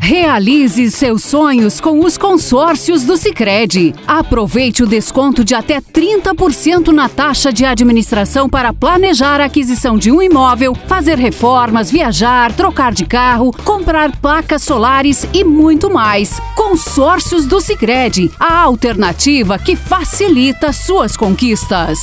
Realize seus sonhos com os consórcios do Sicredi. Aproveite o desconto de até 30% na taxa de administração para planejar a aquisição de um imóvel, fazer reformas, viajar, trocar de carro, comprar placas solares e muito mais. Consórcios do Sicredi, a alternativa que facilita suas conquistas.